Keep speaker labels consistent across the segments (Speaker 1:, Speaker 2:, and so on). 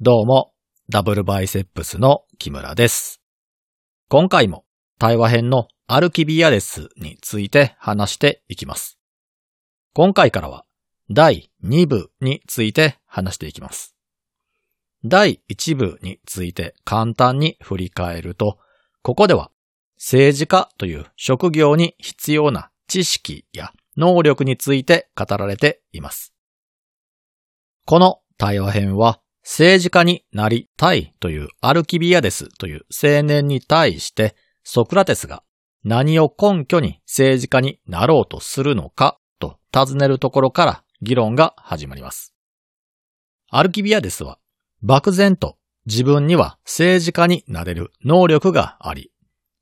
Speaker 1: どうも、ダブルバイセップスの木村です。今回も対話編のアルキビアデスについて話していきます。今回からは第2部について話していきます。第1部について簡単に振り返ると、ここでは政治家という職業に必要な知識や能力について語られています。この対話編は政治家になりたいというアルキビアデスという青年に対してソクラテスが何を根拠に政治家になろうとするのかと尋ねるところから議論が始まります。アルキビアデスは漠然と自分には政治家になれる能力があり、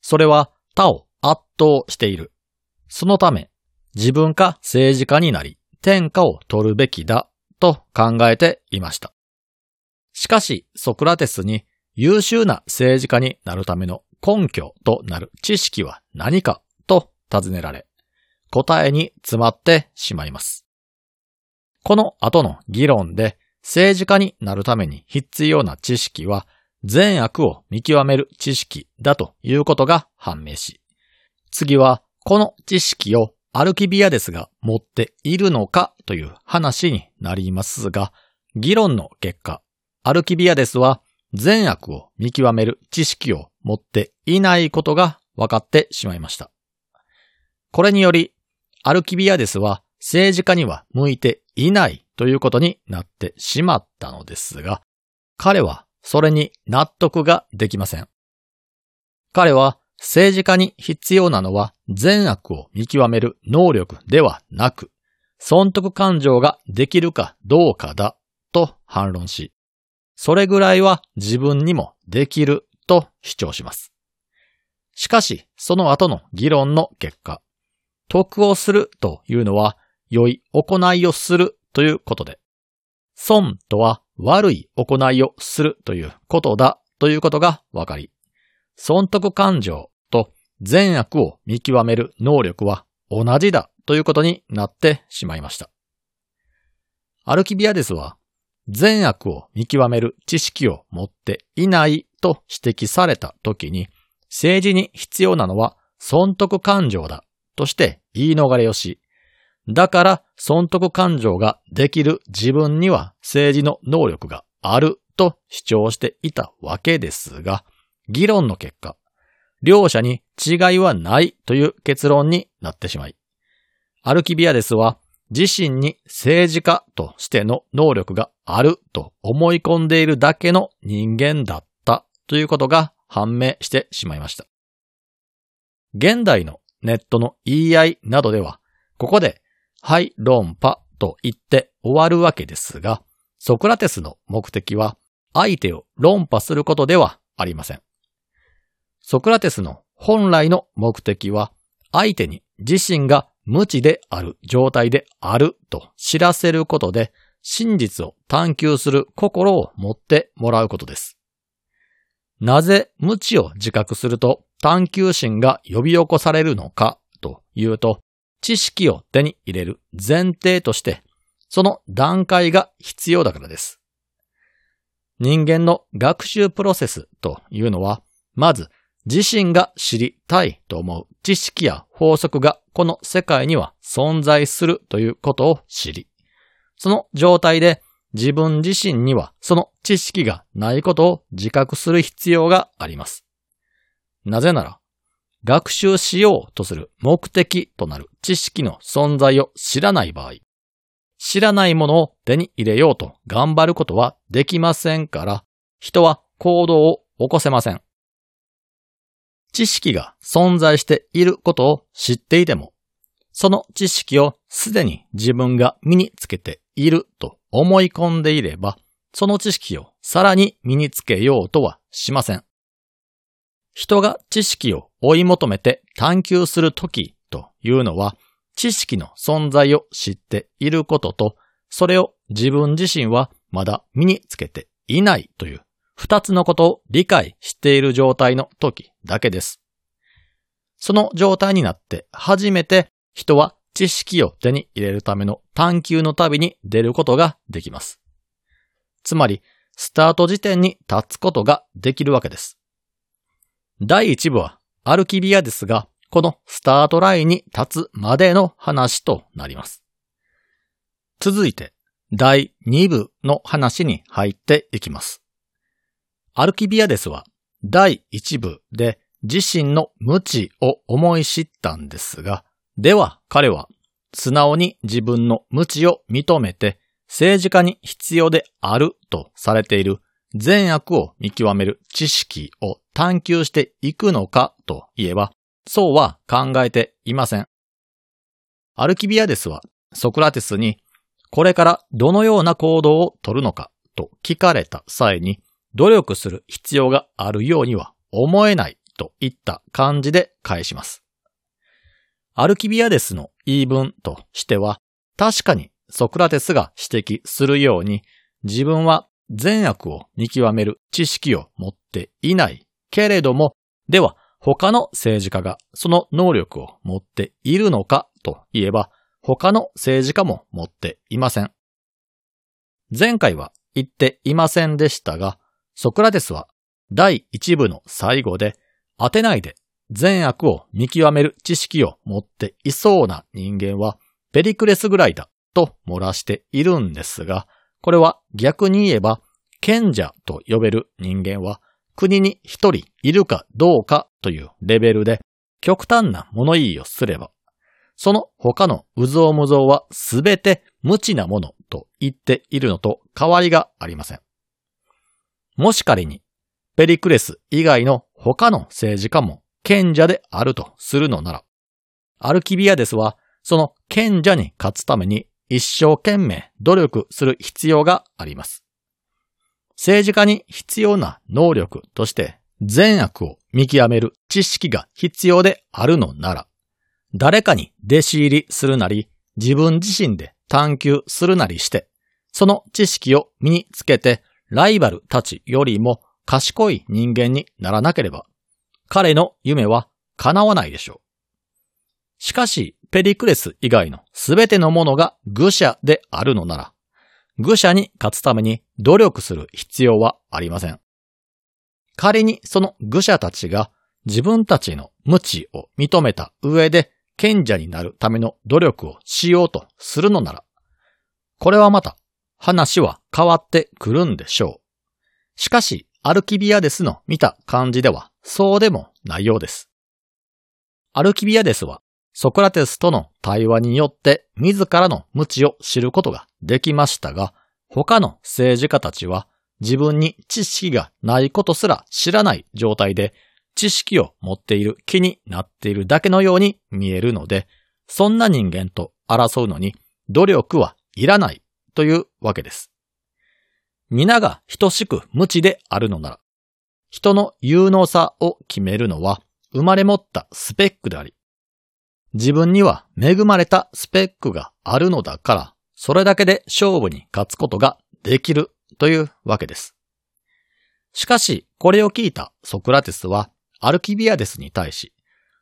Speaker 1: それは他を圧倒している。そのため自分か政治家になり天下を取るべきだと考えていました。しかし、ソクラテスに優秀な政治家になるための根拠となる知識は何かと尋ねられ、答えに詰まってしまいます。この後の議論で政治家になるために必要な知識は善悪を見極める知識だということが判明し、次はこの知識をアルキビアデスが持っているのかという話になりますが、議論の結果、アルキビアデスは善悪を見極める知識を持っていないことが分かってしまいました。これにより、アルキビアデスは政治家には向いていないということになってしまったのですが、彼はそれに納得ができません。彼は政治家に必要なのは善悪を見極める能力ではなく、損得感情ができるかどうかだと反論し、それぐらいは自分にもできると主張します。しかし、その後の議論の結果、得をするというのは良い行いをするということで、損とは悪い行いをするということだということが分かり、損得感情と善悪を見極める能力は同じだということになってしまいました。アルキビアデスは善悪を見極める知識を持っていないと指摘された時に、政治に必要なのは損得感情だとして言い逃れをし、だから損得感情ができる自分には政治の能力があると主張していたわけですが、議論の結果、両者に違いはないという結論になってしまい、アルキビアデスは自身に政治家としての能力があると思い込んでいるだけの人間だったということが判明してしまいました。現代のネットの言い合いなどでは、ここで、はい、論破と言って終わるわけですが、ソクラテスの目的は相手を論破することではありません。ソクラテスの本来の目的は、相手に自身が無知である状態であると知らせることで真実を探求する心を持ってもらうことです。なぜ無知を自覚すると探求心が呼び起こされるのかというと、知識を手に入れる前提として、その段階が必要だからです。人間の学習プロセスというのは、まず自身が知りたいと思う知識や法則がこの世界には存在するということを知り、その状態で自分自身にはその知識がないことを自覚する必要があります。なぜなら、学習しようとする目的となる知識の存在を知らない場合、知らないものを手に入れようと頑張ることはできませんから、人は行動を起こせません。知識が存在していることを知っていても、その知識をすでに自分が身につけていると思い込んでいれば、その知識をさらに身につけようとはしません。人が知識を追い求めて探求するときというのは、知識の存在を知っていることと、それを自分自身はまだ身につけていないという二つのことを理解している状態の時だけです。その状態になって初めて人は知識を手に入れるための探求の旅に出ることができます。つまり、スタート時点に立つことができるわけです。第1部はアルキビアですが、このスタートラインに立つまでの話となります。続いて、第2部の話に入っていきます。アルキビアデスは第1部で自身の無知を思い知ったんですが、では彼は素直に自分の無知を認めて政治家に必要であるとされている善悪を見極める知識を探求していくのかといえば、そうは考えていません。アルキビアデスはソクラテスにこれからどのような行動をとるのかと聞かれた際に努力する必要があるようには思えないといった感じで返します。アルキビアデスの言い分としては確かにソクラテスが指摘するように自分は善悪を見極める知識を持っていないけれども、では他の政治家がその能力を持っているのかといえば、他の政治家も持っていません。前回は言っていませんでしたが、ソクラテスは第一部の最後で、当てないで善悪を見極める知識を持っていそうな人間はペリクレスぐらいだと漏らしているんですが、これは逆に言えば、賢者と呼べる人間は国に一人いるかどうかというレベルで極端な物言いをすれば、その他のうぞうむぞうはすべて無知なものと言っているのと変わりがありません。もし仮に、ペリクレス以外の他の政治家も賢者であるとするのなら、アルキビアデスはその賢者に勝つために一生懸命努力する必要があります。政治家に必要な能力として善悪を見極める知識が必要であるのなら、誰かに弟子入りするなり、自分自身で探求するなりして、その知識を身につけて、ライバルたちよりも賢い人間にならなければ、彼の夢は叶わないでしょう。しかし、ペリクレス以外のすべてのものが愚者であるのなら、愚者に勝つために努力する必要はありません。仮にその愚者たちが自分たちの無知を認めた上で賢者になるための努力をしようとするのなら、これはまた話は変わってくるんでしょう。しかし、アルキビアデスの見た感じではそうでもないようです。アルキビアデスはソクラテスとの対話によって自らの無知を知ることができましたが、他の政治家たちは自分に知識がないことすら知らない状態で知識を持っている気になっているだけのように見えるので、そんな人間と争うのに努力はいらないというわけです。皆が等しく無知であるのなら、人の有能さを決めるのは生まれ持ったスペックであり、自分には恵まれたスペックがあるのだから、それだけで勝負に勝つことができるというわけです。しかし、これを聞いたソクラテスは、アルキビアデスに対し、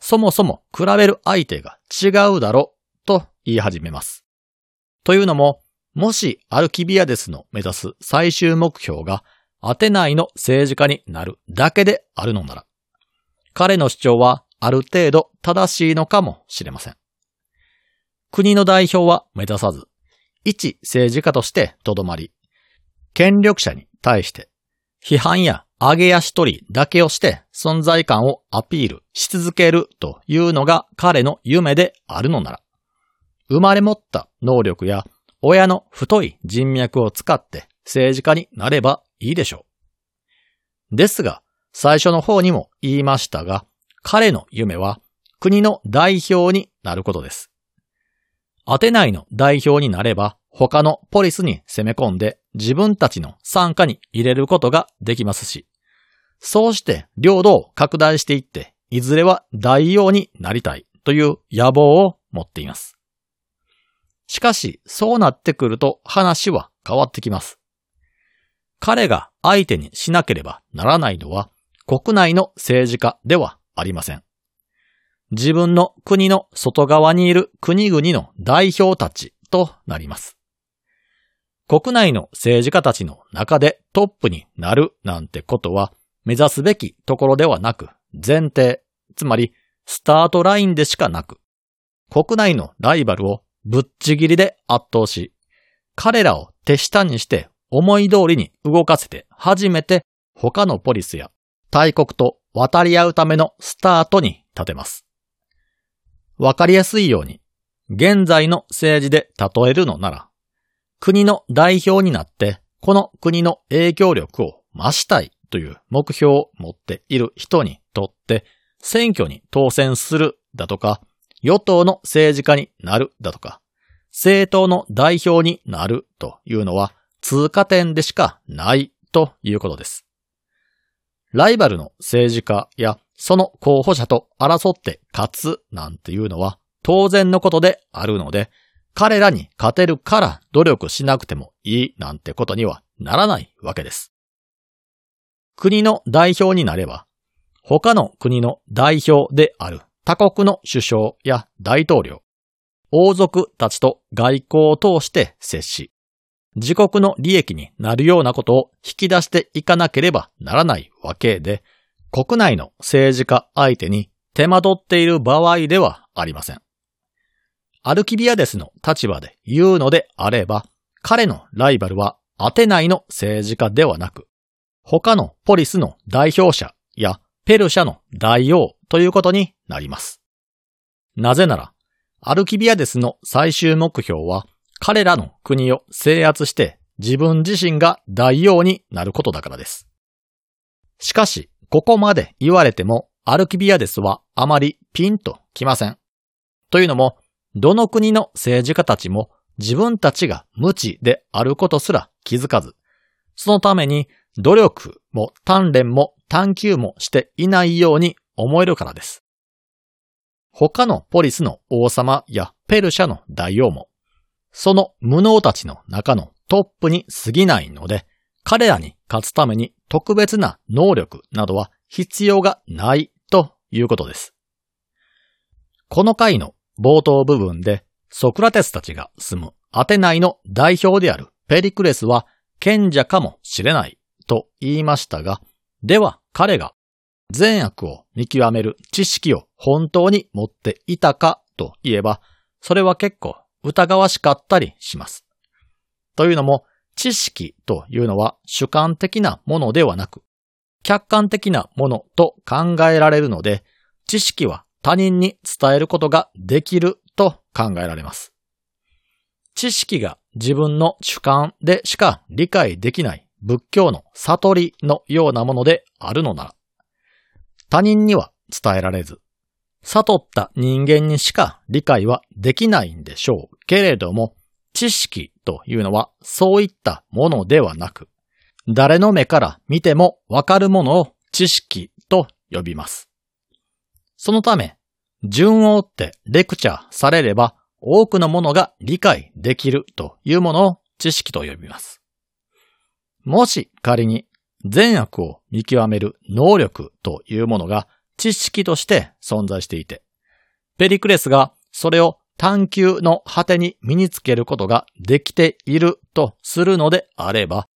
Speaker 1: そもそも比べる相手が違うだろうと言い始めます。というのも、もしアルキビアデスの目指す最終目標がアテナイの政治家になるだけであるのなら、彼の主張はある程度正しいのかもしれません。国の代表は目指さず、一政治家としてとどまり、権力者に対して批判や上げ足取りだけをして存在感をアピールし続けるというのが彼の夢であるのなら、生まれ持った能力や親の太い人脈を使って政治家になればいいでしょう。ですが、最初の方にも言いましたが、彼の夢は国の代表になることです。アテナイの代表になれば他のポリスに攻め込んで自分たちの参加に入れることができますし、そうして領土を拡大していって、いずれは大王になりたいという野望を持っています。しかし、そうなってくると話は変わってきます。彼が相手にしなければならないのは国内の政治家ではありません。自分の国の外側にいる国々の代表たちとなります。国内の政治家たちの中でトップになるなんてことは目指すべきところではなく前提、つまりスタートラインでしかなく、国内のライバルをぶっちぎりで圧倒し、彼らを手下にして思い通りに動かせて初めて他のポリスや大国と渡り合うためのスタートに立てます。わかりやすいように、現在の政治で例えるのなら、国の代表になってこの国の影響力を増したいという目標を持っている人にとって選挙に当選するだとか、与党の政治家になるだとか、政党の代表になるというのは通過点でしかないということです。ライバルの政治家やその候補者と争って勝つなんていうのは当然のことであるので、彼らに勝てるから努力しなくてもいいなんてことにはならないわけです。国の代表になれば、他の国の代表である他国の首相や大統領、王族たちと外交を通して接し、自国の利益になるようなことを引き出していかなければならないわけで、国内の政治家相手に手間取っている場合ではありません。アルキビアデスの立場で言うのであれば、彼のライバルはアテナイの政治家ではなく、他のポリスの代表者やペルシャの大王ということになります。なぜなら、アルキビアデスの最終目標は彼らの国を制圧して自分自身が大王になることだからです。しかし、ここまで言われてもアルキビアデスはあまりピンときません。というのも、どの国の政治家たちも自分たちが無知であることすら気づかず、そのために努力も鍛錬も探求もしていないように思えるからです。他のポリスの王様やペルシャの大王も、その無能たちの中のトップに過ぎないので、彼らに勝つために特別な能力などは必要がないということです。この回の冒頭部分でソクラテスたちが住むアテナイの代表であるペリクレスは賢者かもしれないと言いましたが、では彼が善悪を見極める知識を本当に持っていたかといえば、それは結構疑わしかったりします。というのも、知識というのは主観的なものではなく、客観的なものと考えられるので、知識は他人に伝えることができると考えられます。知識が自分の主観でしか理解できない仏教の悟りのようなものであるのなら、他人には伝えられず、悟った人間にしか理解はできないんでしょうけれども、知識というのはそういったものではなく、誰の目から見てもわかるものを知識と呼びます。そのため、順を追ってレクチャーされれば多くのものが理解できるというものを知識と呼びます。もし仮に善悪を見極める能力というものが知識として存在していて、ペリクレスがそれを探求の果てに身につけることができているとするのであれば、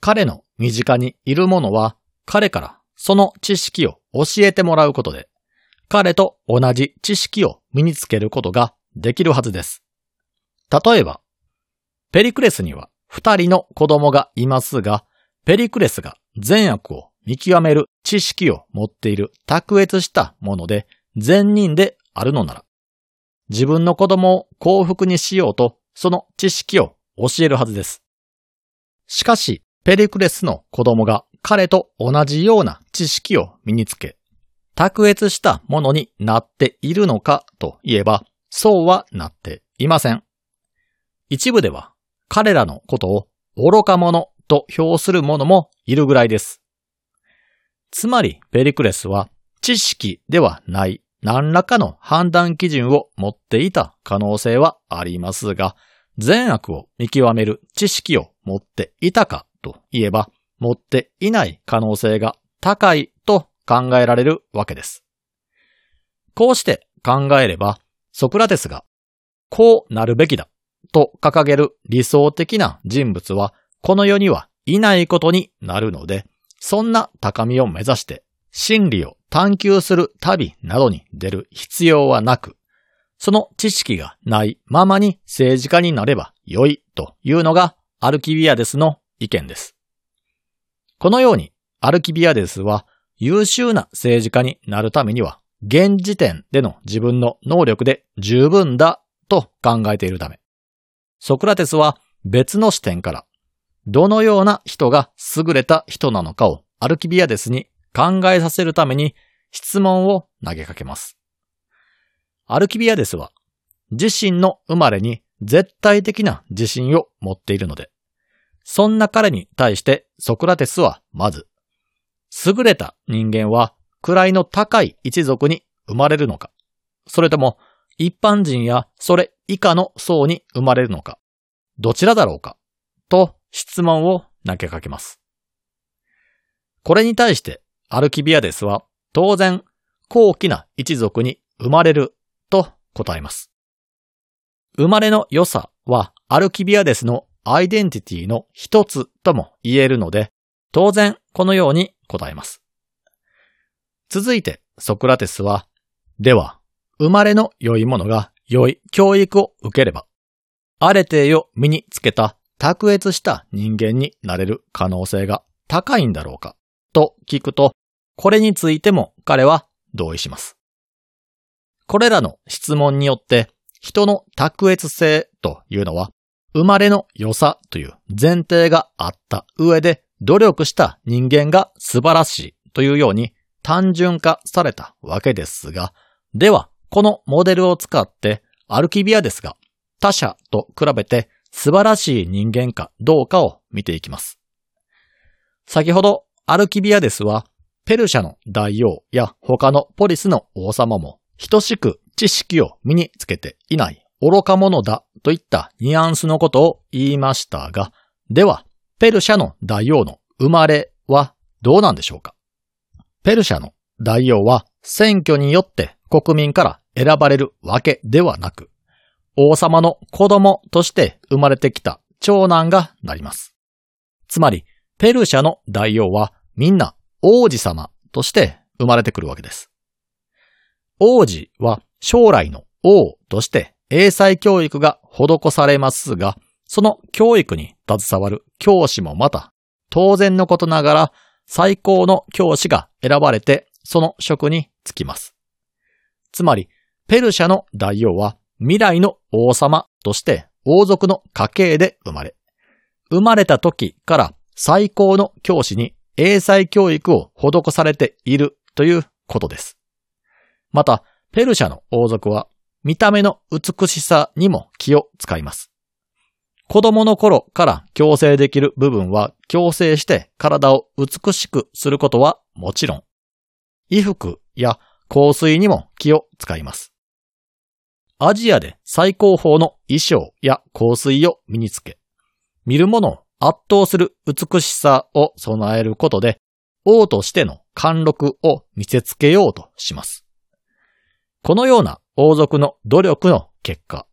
Speaker 1: 彼の身近にいるものは彼からその知識を教えてもらうことで、彼と同じ知識を身につけることができるはずです。例えば、ペリクレスには二人の子供がいますが、ペリクレスが善悪を見極める知識を持っている卓越したもので善人であるのなら、自分の子供を幸福にしようとその知識を教えるはずです。しかし、ペリクレスの子供が彼と同じような知識を身につけ、卓越したものになっているのかといえば、そうはなっていません。一部では彼らのことを愚か者と評する者もいるぐらいです。つまり、ペリクレスは知識ではない何らかの判断基準を持っていた可能性はありますが、善悪を見極める知識を持っていたかといえば、持っていない可能性が高いと考えられるわけです。こうして考えれば、ソクラテスが、こうなるべきだと掲げる理想的な人物はこの世にはいないことになるので、そんな高みを目指して真理を探求する旅などに出る必要はなく、その知識がないままに政治家になれば良いというのがアルキビアデスの意見です。このようにアルキビアデスは優秀な政治家になるためには現時点での自分の能力で十分だと考えているため、ソクラテスは別の視点からどのような人が優れた人なのかをアルキビアデスに考えさせるために質問を投げかけます。アルキビアデスは自身の生まれに絶対的な自信を持っているので、そんな彼に対してソクラテスはまず、優れた人間は位の高い一族に生まれるのか、それとも一般人やそれ以下の層に生まれるのか、どちらだろうか、と質問を投げかけます。これに対してアルキビアデスは当然高貴な一族に生まれると答えます。生まれの良さはアルキビアデスのアイデンティティの一つとも言えるので、当然このように答えます。続いてソクラテスは、では、生まれの良いものが良い教育を受ければ、あれてを身につけた卓越した人間になれる可能性が高いんだろうかと聞くと、これについても彼は同意します。これらの質問によって人の卓越性というのは生まれの良さという前提があった上で努力した人間が素晴らしいというように単純化されたわけですが、ではこのモデルを使ってアルキビアですが他者と比べて素晴らしい人間かどうかを見ていきます。先ほどアルキビアデスはペルシャの大王や他のポリスの王様も等しく知識を身につけていない愚か者だといったニュアンスのことを言いましたが、では、ペルシャの大王の生まれはどうなんでしょうか？ペルシャの大王は選挙によって国民から選ばれるわけではなく、王様の子供として生まれてきた長男がなります。つまり、ペルシャの大王はみんな王子様として生まれてくるわけです。王子は将来の王として英才教育が施されますが、その教育に携わる教師もまた、当然のことながら最高の教師が選ばれてその職に就きます。つまり、ペルシャの大王は未来の王様として王族の家系で生まれ、生まれた時から最高の教師に英才教育を施されているということです。また、ペルシャの王族は見た目の美しさにも気を使います。子供の頃から矯正できる部分は矯正して体を美しくすることはもちろん、衣服や香水にも気を使います。アジアで最高峰の衣装や香水を身につけ、見る者を圧倒する美しさを備えることで、王としての貫禄を見せつけようとします。このような王族の努力の結果、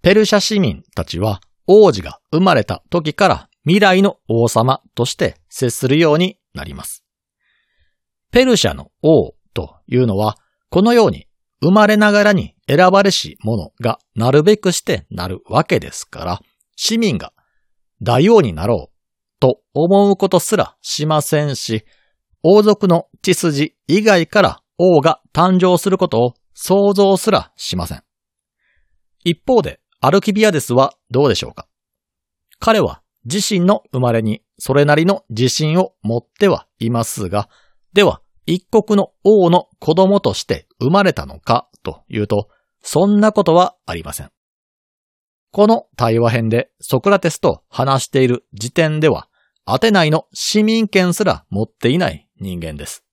Speaker 1: ペルシャ市民たちは王子が生まれた時から未来の王様として接するようになります。ペルシャの王というのは、このように生まれながらに選ばれし者がなるべくしてなるわけですから、市民が大王になろうと思うことすらしませんし、王族の血筋以外から王が誕生することを想像すらしません。一方で、アルキビアデスはどうでしょうか？彼は自身の生まれにそれなりの自信を持ってはいますが、では一国の王の子供として生まれたのかというと、そんなことはありません。この対話編でソクラテスと話している時点では、アテナイの市民権すら持っていない人間です。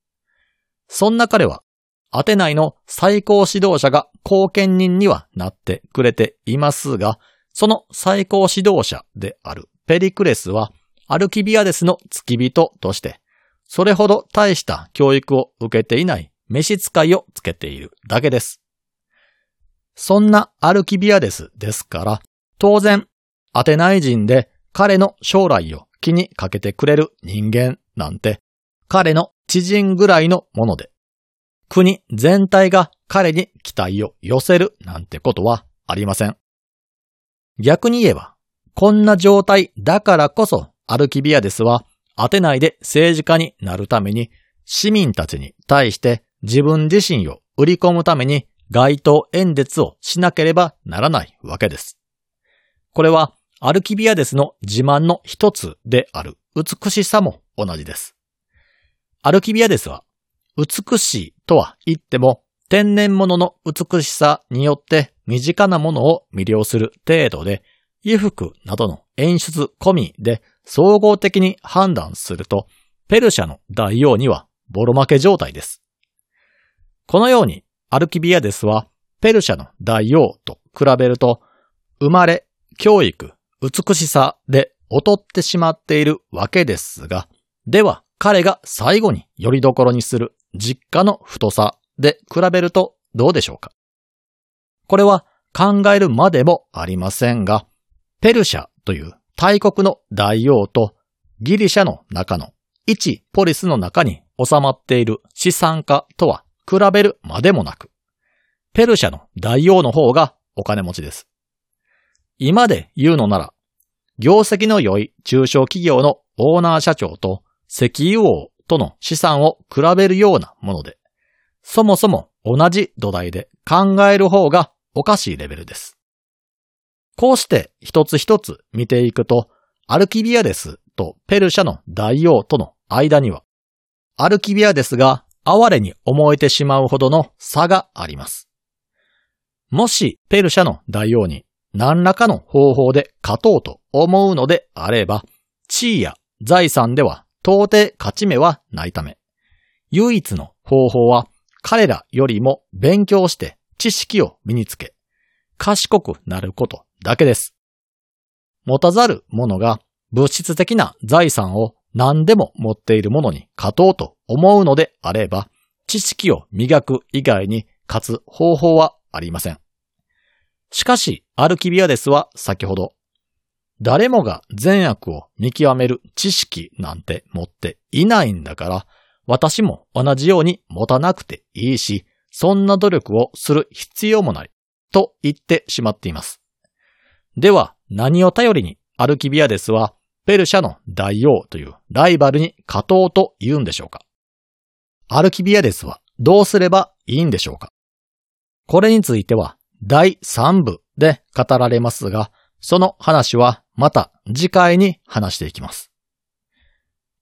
Speaker 1: そんな彼は、アテナイの最高指導者が後見人にはなってくれていますが、その最高指導者であるペリクレスは、アルキビアデスの付き人として、それほど大した教育を受けていない召使いをつけているだけです。そんなアルキビアデスですから、当然、アテナイ人で彼の将来を気にかけてくれる人間なんて、彼の知人ぐらいのもので、国全体が彼に期待を寄せるなんてことはありません。逆に言えば、こんな状態だからこそアルキビアデスはアテナイで政治家になるために市民たちに対して自分自身を売り込むために街頭演説をしなければならないわけです。これはアルキビアデスの自慢の一つである美しさも同じです。アルキビアデスは美しいとは言っても天然物の美しさによって身近なものを魅了する程度で衣服などの演出込みで総合的に判断するとペルシャの大王にはボロ負け状態です。このようにアルキビアデスはペルシャの大王と比べると、生まれ、教育、美しさで劣ってしまっているわけですが、では彼が最後によりどころにする実家の太さで比べるとどうでしょうかこれは考えるまでもありませんが、ペルシャという大国の大王とギリシャの中の一ポリスの中に収まっている資産家とは比べるまでもなく、ペルシャの大王の方がお金持ちです。今で言うのなら、業績の良い中小企業のオーナー社長と石油王との資産を比べるようなもので、そもそも同じ土台で考える方がおかしいレベルです。こうして一つ一つ見ていくと、アルキビアデスとペルシャの大王との間には、アルキビアデスが哀れに思えてしまうほどの差があります。もしペルシャの大王に何らかの方法で勝とうと思うのであれば、地位や財産では到底勝ち目はないため、唯一の方法は彼らよりも勉強して知識を身につけ、賢くなることだけです。持たざる者が物質的な財産を何でも持っているものに勝とうと思うのであれば、知識を磨く以外に勝つ方法はありません。しかし、アルキビアデスは先ほど、誰もが善悪を見極める知識なんて持っていないんだから、私も同じように持たなくていいし、そんな努力をする必要もない、と言ってしまっています。では、何を頼りにアルキビアデスはペルシャの大王というライバルに勝とうと言うんでしょうかアルキビアデスはどうすればいいんでしょうかこれについては第3部で語られますが、その話はまた次回に話していきます。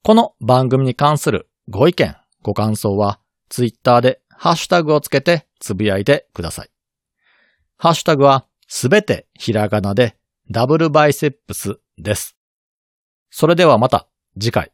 Speaker 1: この番組に関するご意見、ご感想はツイッターでハッシュタグをつけてつぶやいてください。ハッシュタグはすべてひらがなでダブルバイセップスです。それではまた次回。